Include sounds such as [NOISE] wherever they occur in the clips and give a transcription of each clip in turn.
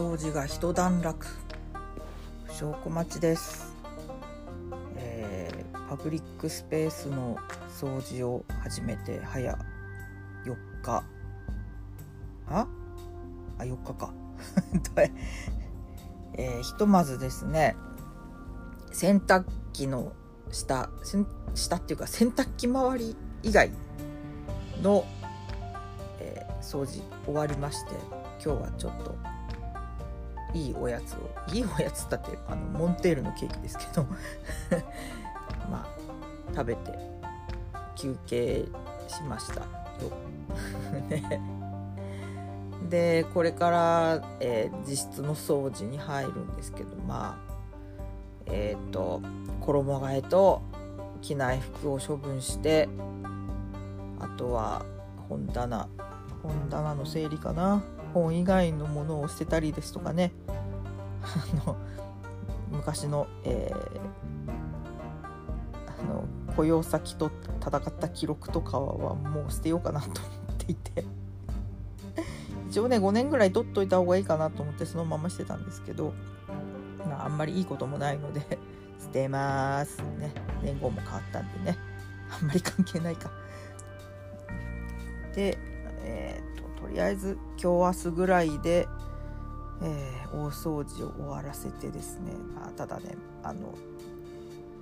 掃除が一段落。証拠待ちです、えーパブリックスペースの掃除を始めて早4日。あ？あ4日か。[LAUGHS] えーひとまずですね洗濯機の下下っていうか洗濯機周り以外の、えー掃除終わりまして今日はちょっといいおやつをいいおやつだってあのモンテールのケーキですけど [LAUGHS] まあ食べて休憩しましたよ。[LAUGHS] でこれから、えー実質の掃除に入るんですけどまあえっ、と衣替えと着ない服を処分してあとは本棚本棚の整理かな本以外のものを捨てたりですとかね。あの昔の、えーあの雇用先と戦った記録とかはもう捨てようかなと思っていて。一応ね5年ぐらい取っといた方がいいかなと思ってそのまましてたんですけど、まあ、あんまりいいこともないので [LAUGHS] 捨てますね。年号も変わったんでね。あんまり関係ないか。でりあえず今日明日ぐらいで、えー大掃除を終わらせてですね、まあ、ただねあの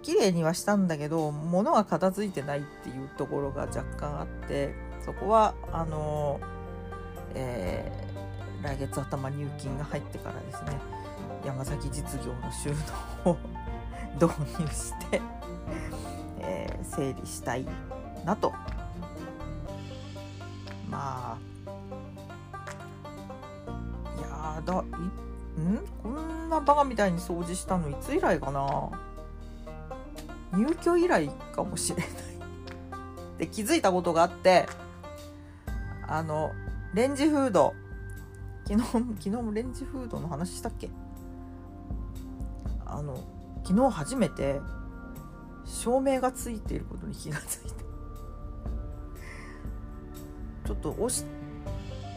綺麗にはしたんだけど物が片付いてないっていうところが若干あってそこはあの、えー来月頭入金が入ってからですね山崎実業の収納を [LAUGHS] 導入して、えー整理したいなとバカみたいに掃除したのいつ以来かな入居以来かもしれないで気づいたことがあってあのレンジフード昨日昨日もレンジフードの話したっけあの昨日初めて照明がついていることに気がついてちょっと押し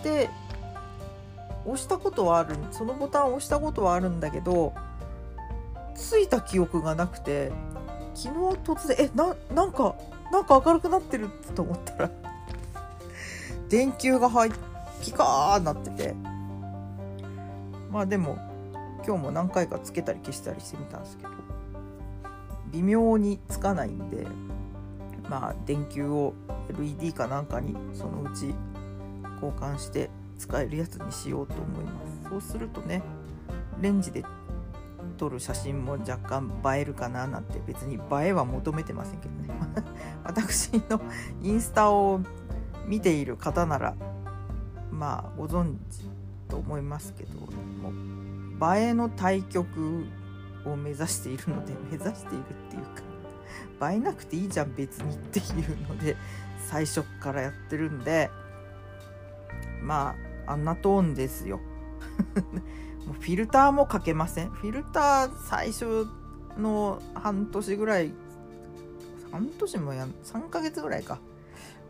て押したことはあるそのボタンを押したことはあるんだけどついた記憶がなくて昨日突然えななんかなんか明るくなってると思ったら電球が入っピカーなってて。まあでも今日も何回かつけたり消したりしてみたんですけど微妙につかないんでまあ電球を LED かなんかにそのうち交換して使えるやつにしようと思います。そうするとねレンジで撮る写真も若干映えるかななんて別に映えは求めてませんけどね。[LAUGHS] 私のインスタを見ている方ならまあご存知と思いますけども映えの対局を目指しているので [LAUGHS] 目指しているっていうか映えなくていいじゃん別にっていうので最初からやってるんでまああんなトーンですよ。[LAUGHS] もうフィルターもかけません。フィルター最初の半年ぐらい半年もや3ヶ月ぐらいか。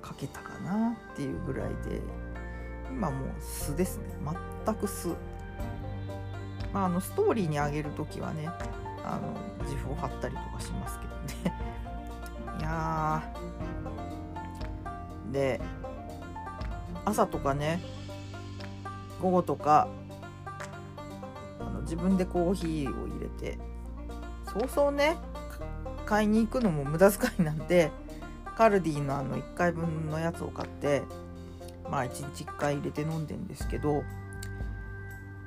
かけたかなっていうぐらいで。今もう素ですね。全く素。まああのストーリーにあげる時はねあの自負を貼ったりとかしますけどね。[LAUGHS] いやー。で朝とかね午後とかあの自分でコーヒーを入れてそうそうね買いに行くのも無駄遣いなんでカルディのあの1回分のやつを買ってまあ1日1回入れて飲んでんですけど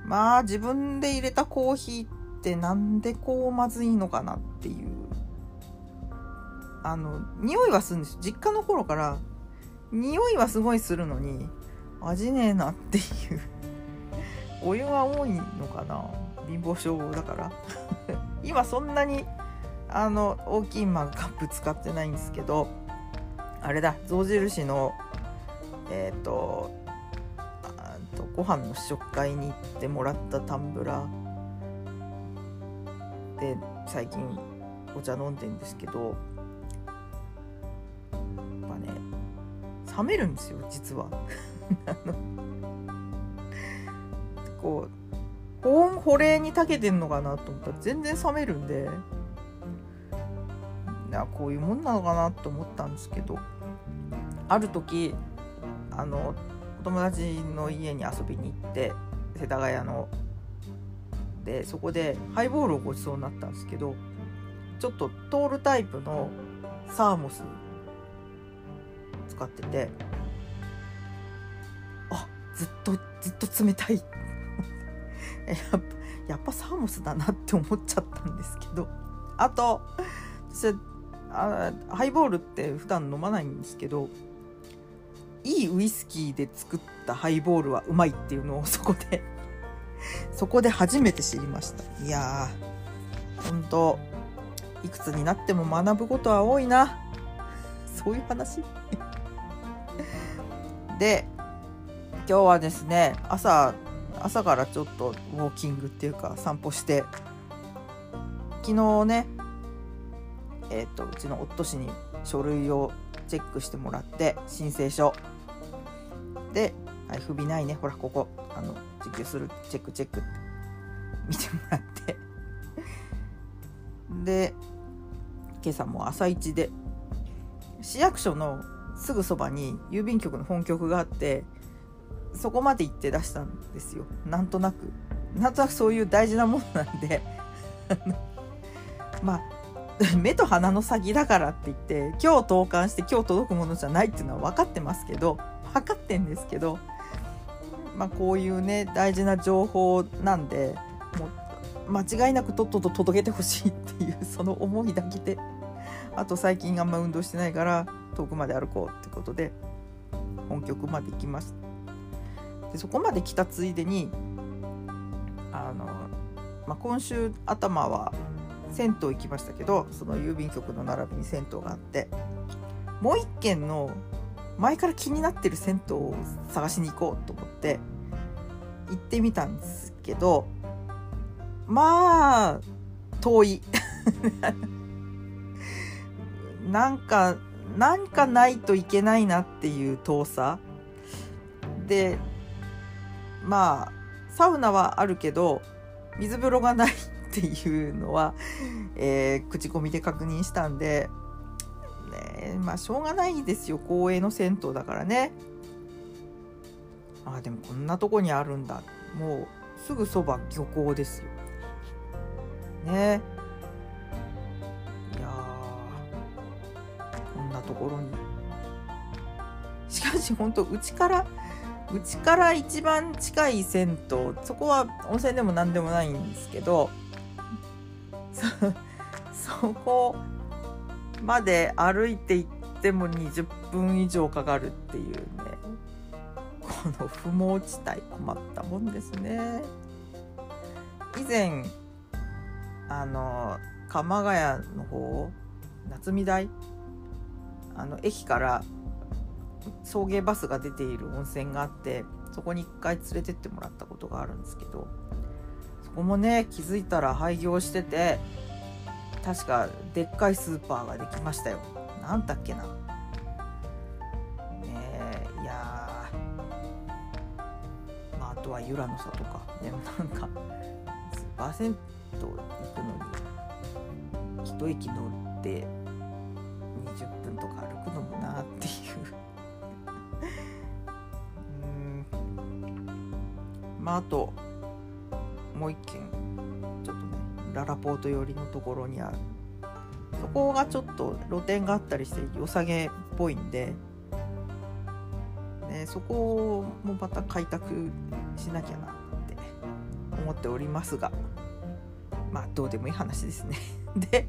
まあ自分で入れたコーヒーってなんでこうまずいのかなっていうあの匂いはするんです実家の頃から匂いはすごいするのに味ねえなっていう。お湯が多いのかな？貧乏症だから。[LAUGHS] 今そんなにあの大きいマグカップ使ってないんですけどあれだ象印のえっ、とあーとご飯の試食会に行ってもらったタンブラーで最近お茶飲んでんですけどやっぱね冷めるんですよ実は。[LAUGHS] こう保温保冷に長けてんのかなと思ったら全然冷めるんで。いやこういうもんなのかなと思ったんですけど。ある時あのお友達の家に遊びに行って世田谷の。でそこでハイボールをごちそうになったんですけどちょっとトールタイプのサーモス使っててあずっとずっと冷たい。やっぱ [LAUGHS] やっぱサーモスだなって思っちゃったんですけど。あと私あハイボールって普段飲まないんですけどいいウイスキーで作ったハイボールはうまいっていうのを [LAUGHS] そこでそこで初めて知りました。いやー本当いくつになっても学ぶことは多いな。そういう話？[LAUGHS] で今日はですね朝朝からちょっとウォーキングっていうか散歩して昨日ねえっ、とうちの夫氏に書類をチェックしてもらって申請書。で、はい、不備ないね。ほらここ。あの実況する。チェックチェック。って見てもらって。[LAUGHS] で今朝も朝一で市役所のすぐそばに郵便局の本局があってそこまで行って出したんですよ。なんとなく。なんとなくそういう大事なものなんで。[LAUGHS] まあ目と鼻の先だからって言って今日投函して今日届くものじゃないっていうのは分かってますけど分かってんですけど、まあ、こういうね大事な情報なんでもう間違いなくとっとと届けてほしいっていう [LAUGHS] その思いだけで。あと最近あんま運動してないから遠くまで歩こうってことで本局まで行きました。でそこまで来たついでにあの、まあ、今週頭は銭湯行きましたけどその郵便局の並びに銭湯があってもう一軒の前から気になってる銭湯を探しに行こうと思って行ってみたんですけどまあ遠い。[LAUGHS] なんかなんかないといけないなっていう遠さ。でまあサウナはあるけど水風呂がないっていうのは、[LAUGHS] えー、口コミで確認したんで、ね、まあしょうがないですよ。公営の銭湯だからね。あでもこんなとこにあるんだ。もうすぐそば漁港ですよ。ね。いやこんなところに。しかし本当うちからうちから一番近い銭湯そこは温泉でも何でもないんですけどそこまで歩いて行っても20分以上かかるっていうねこの不毛地帯困ったもんですね。以前あの鎌ヶ谷の方夏見台？あの駅から送迎バスが出ている温泉があってそこに一回連れてってもらったことがあるんですけどそこもね気づいたら廃業してて確かでっかいスーパーができましたよ。何だっけな。ねいやまああとはユラの里か。でもなんかスーパー銭湯行くのに一駅乗ってあともう一軒ちょっとねララポート寄りのところにある。そこがちょっと露店があったりして良さげっぽいんで、ね、そこもまた開拓しなきゃなって思っておりますが。まあどうでもいい話ですね。[LAUGHS] で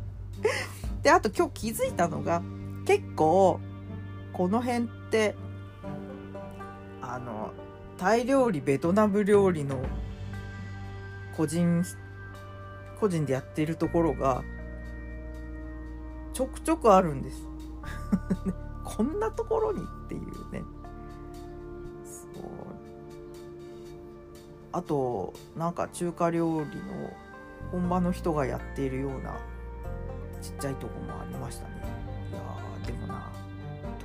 であと今日気づいたのが結構この辺ってあのタイ料理ベトナム料理の個人個人でやっているところがちょくちょくあるんです。[LAUGHS] こんなところにっていうね。そう。あとなんか中華料理の本場の人がやっているようなちっちゃいとこもありましたね。いやでもな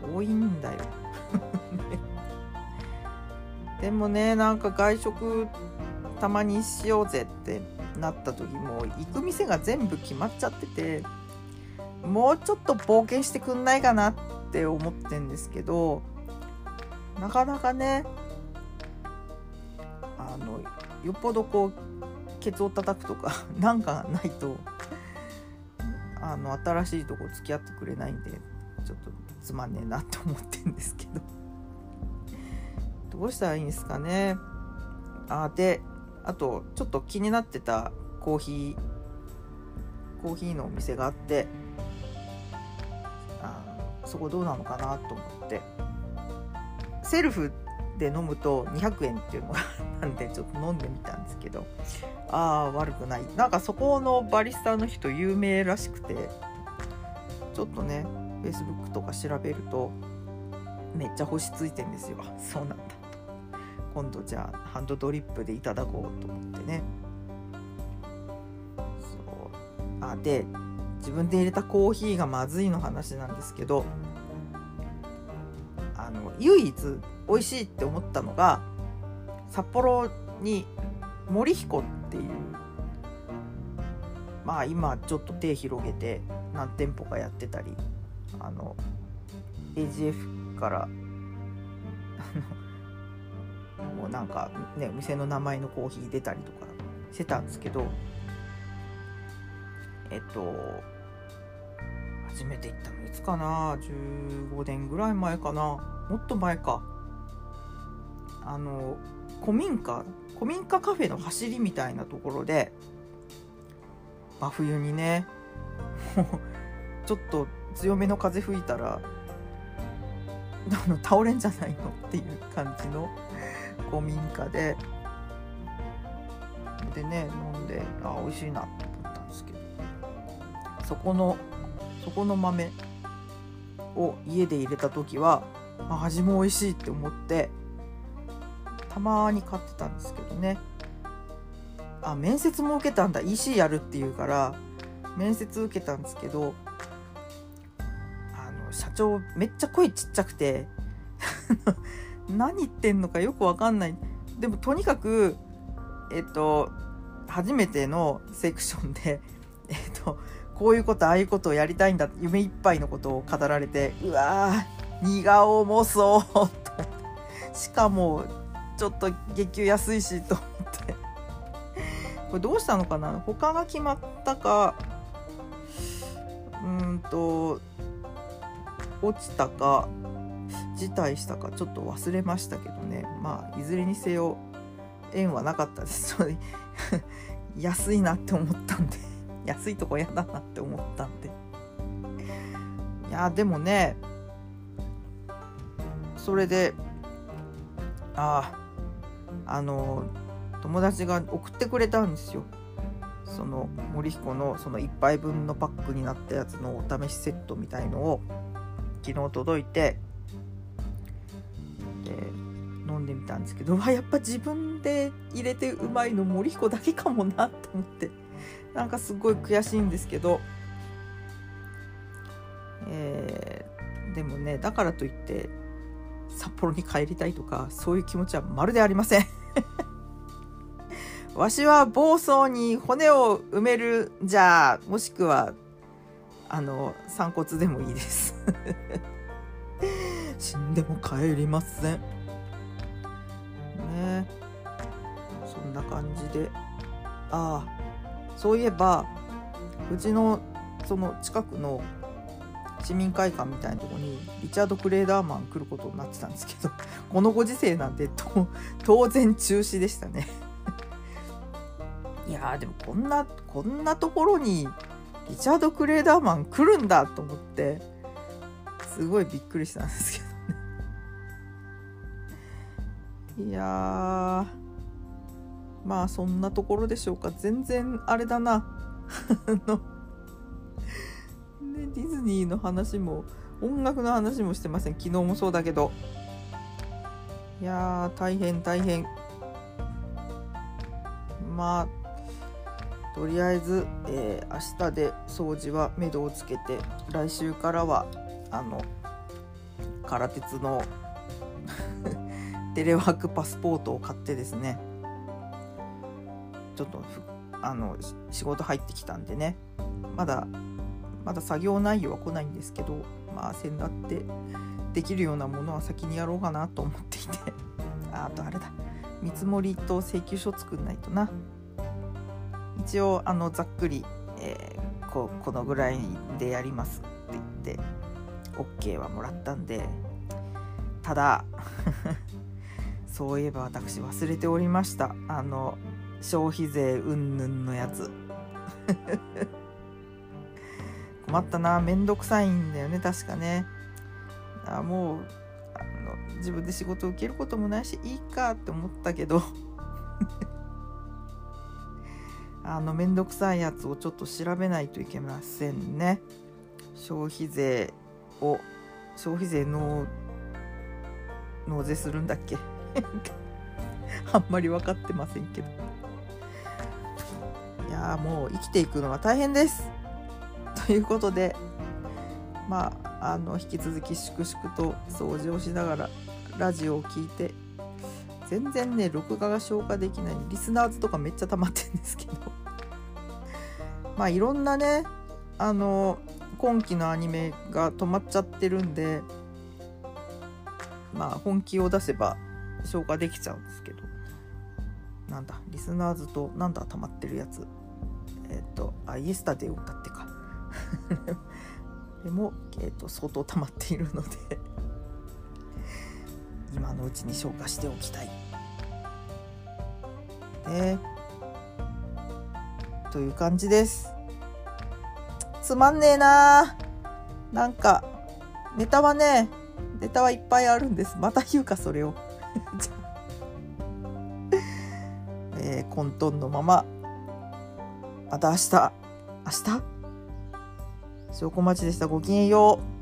遠いんだよ。でもねなんか外食たまにしようぜってなった時も行く店が全部決まっちゃっててもうちょっと冒険してくんないかなって思ってんですけどなかなかねあのよっぽどこうケツを叩くとか [LAUGHS] なんかないとあの新しいとこ付き合ってくれないんでちょっとつまんねえなって思ってんですけど。どうしたらいいんですかね。あであとちょっと気になってたコーヒーコーヒーのお店があってあそこどうなのかなと思って。セルフで飲むと200円っていうのがなんでちょっと飲んでみたんですけど。ああ悪くない。なんかそこのバリスタの人有名らしくてちょっとね Facebook とか調べるとめっちゃ星ついてんですよ。そうなんだ。今度じゃあハンドドリップでいただこうと思ってね。そう。あで自分で入れたコーヒーがまずいの話なんですけどあの唯一美味しいって思ったのが札幌に森彦っていうまあ今ちょっと手広げて何店舗かやってたりあの AGF からもうなんかねお店の名前のコーヒー出たりとかしてたんですけどえっと初めて行ったのいつかな？15年ぐらい前かな？もっと前か。あの古民家古民家カフェの走りみたいなところで真冬にね [LAUGHS] ちょっと強めの風吹いたら倒れんじゃないの？っていう感じの古民家ででね飲んであ美味しいなって思ったんですけど。そこのそこの豆を家で入れた時は、ま、味も美味しいって思ってたまに買ってたんですけどね。あ面接も受けたんだ。EC やるっていうから面接受けたんですけどあの社長めっちゃ声ちっちゃくて何言ってんのかよくわかんない。でもとにかくえっと初めてのセクションで [LAUGHS] えっとこういうことああいうことをやりたいんだ夢いっぱいのことを語られてうわー荷が重そうとしかもちょっと月給安いしと思って。これどうしたのかな？他が決まったかうんと落ちたか。辞退したかちょっと忘れましたけどね。まあいずれにせよ縁はなかったです [LAUGHS] 安いなって思ったんで安いとこ嫌だなって思ったんで。いやでもねそれであああの友達が送ってくれたんですよ。その森彦のその1杯分のパックになったやつのお試しセットみたいのを昨日届いて飲んでみたんですけど [LAUGHS] わやっぱ自分で入れてうまいの森彦だけかもなと思って。[LAUGHS] なんかすごい悔しいんですけど、えー、でもねだからといって札幌に帰りたいとかそういう気持ちはまるでありません。[LAUGHS] わしは暴走に骨を埋めるじゃあもしくはあの散骨でもいいです。死んでも帰りません。ね。そんな感じで。ああそういえばうちのその近くの市民会館みたいなとこにリチャード・クレーダーマン来ることになってたんですけど [LAUGHS] このご時世なんで当然中止でしたね。いやでもこんなこんなところにリチャード・クレーダーマン来るんだと思ってすごいびっくりしたんですけど。いやまあそんなところでしょうか。全然あれだな。[LAUGHS] のねディズニーの話も音楽の話もしてません。昨日もそうだけど。いやー大変大変。まあとりあえず、えー、明日で掃除は目処をつけて来週からはあの空鉄のテレワークパスポートを買ってですねちょっとあの仕事入ってきたんでねまだまだ作業内容は来ないんですけどまあ先だってできるようなものは先にやろうかなと思っていて。[LAUGHS] ああとあれだ。見積もりと請求書作んないとな。一応あのざっくり、えー、ここのぐらいでやりますって言って OK はもらったんで。ただそういえば私忘れておりました。あの消費税云々のやつ。[LAUGHS] 困ったな。めんどくさいんだよね。確かね。あもうあの自分で仕事受けることもないしいいかって思ったけど。[LAUGHS] あのめんどくさいやつをちょっと調べないといけませんね。消費税を消費税納納税するんだっけ？[LAUGHS] あんまり分かってませんけど。いやもう生きていくのは大変です。ということでまああの引き続き粛々と掃除をしながらラジオを聴いて全然ね録画が消化できないリスナーズとかめっちゃ溜まってるんですけど。[LAUGHS] まあいろんなねあの今期のアニメが止まっちゃってるんでまあ本気を出せば消化できちゃうんですけど。なんだリスナーズとなんだ溜まってるやつ。えっ、ー、とあイエスタデーを歌ってか。[LAUGHS] でも、えーと、相当溜まっているので。今のうちに消化しておきたい。ね。という感じです。つまんねえな。なんかネタはねネタはいっぱいあるんです。また言うかそれを。混沌のまままた明日明日？証拠待ちでした。ごきげんよう。